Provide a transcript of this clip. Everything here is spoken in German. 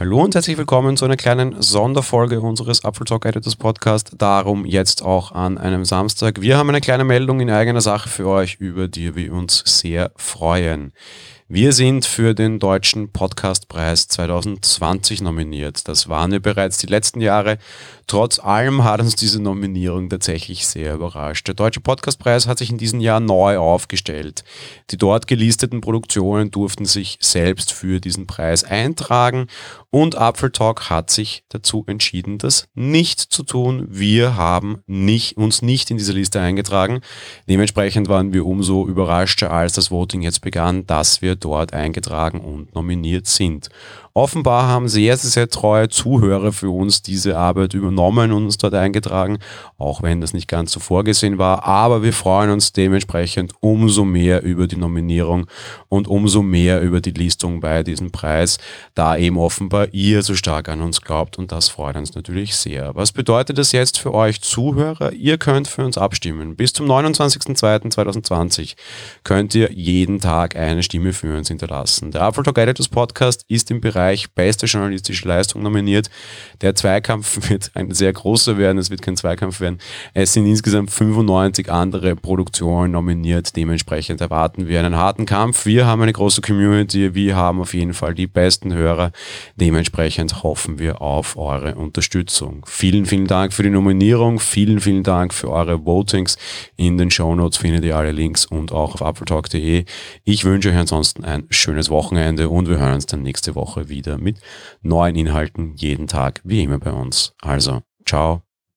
Hallo und herzlich willkommen zu einer kleinen Sonderfolge unseres Apple Talk Editors Podcast. Darum jetzt auch an einem Samstag. Wir haben eine kleine Meldung in eigener Sache für euch, über die wir uns sehr freuen. Wir sind für den Deutschen Podcastpreis 2020 nominiert. Das waren wir bereits die letzten Jahre. Trotz allem hat uns diese Nominierung tatsächlich sehr überrascht. Der Deutsche Podcastpreis hat sich in diesem Jahr neu aufgestellt. Die dort gelisteten Produktionen durften sich selbst für diesen Preis eintragen und Apfel Talk hat sich dazu entschieden, das nicht zu tun. Wir haben nicht, uns nicht in diese Liste eingetragen. Dementsprechend waren wir umso überraschter, als das Voting jetzt begann, dass wir dort eingetragen und nominiert sind. Offenbar haben sehr, sehr, sehr treue Zuhörer für uns diese Arbeit übernommen und uns dort eingetragen, auch wenn das nicht ganz so vorgesehen war. Aber wir freuen uns dementsprechend umso mehr über die Nominierung und umso mehr über die Listung bei diesem Preis, da eben offenbar ihr so stark an uns glaubt und das freut uns natürlich sehr. Was bedeutet das jetzt für euch Zuhörer? Ihr könnt für uns abstimmen. Bis zum 29.02.2020 könnt ihr jeden Tag eine Stimme für uns hinterlassen. Der Apple Talk Editors Podcast ist im Bereich Bereich beste journalistische Leistung nominiert. Der Zweikampf wird ein sehr großer werden, es wird kein Zweikampf werden. Es sind insgesamt 95 andere Produktionen nominiert, dementsprechend erwarten wir einen harten Kampf. Wir haben eine große Community, wir haben auf jeden Fall die besten Hörer, dementsprechend hoffen wir auf eure Unterstützung. Vielen, vielen Dank für die Nominierung, vielen, vielen Dank für eure Votings. In den Show Notes findet ihr alle Links und auch auf appletalk.de. Ich wünsche euch ansonsten ein schönes Wochenende und wir hören uns dann nächste Woche wieder mit neuen Inhalten jeden Tag, wie immer bei uns. Also, ciao.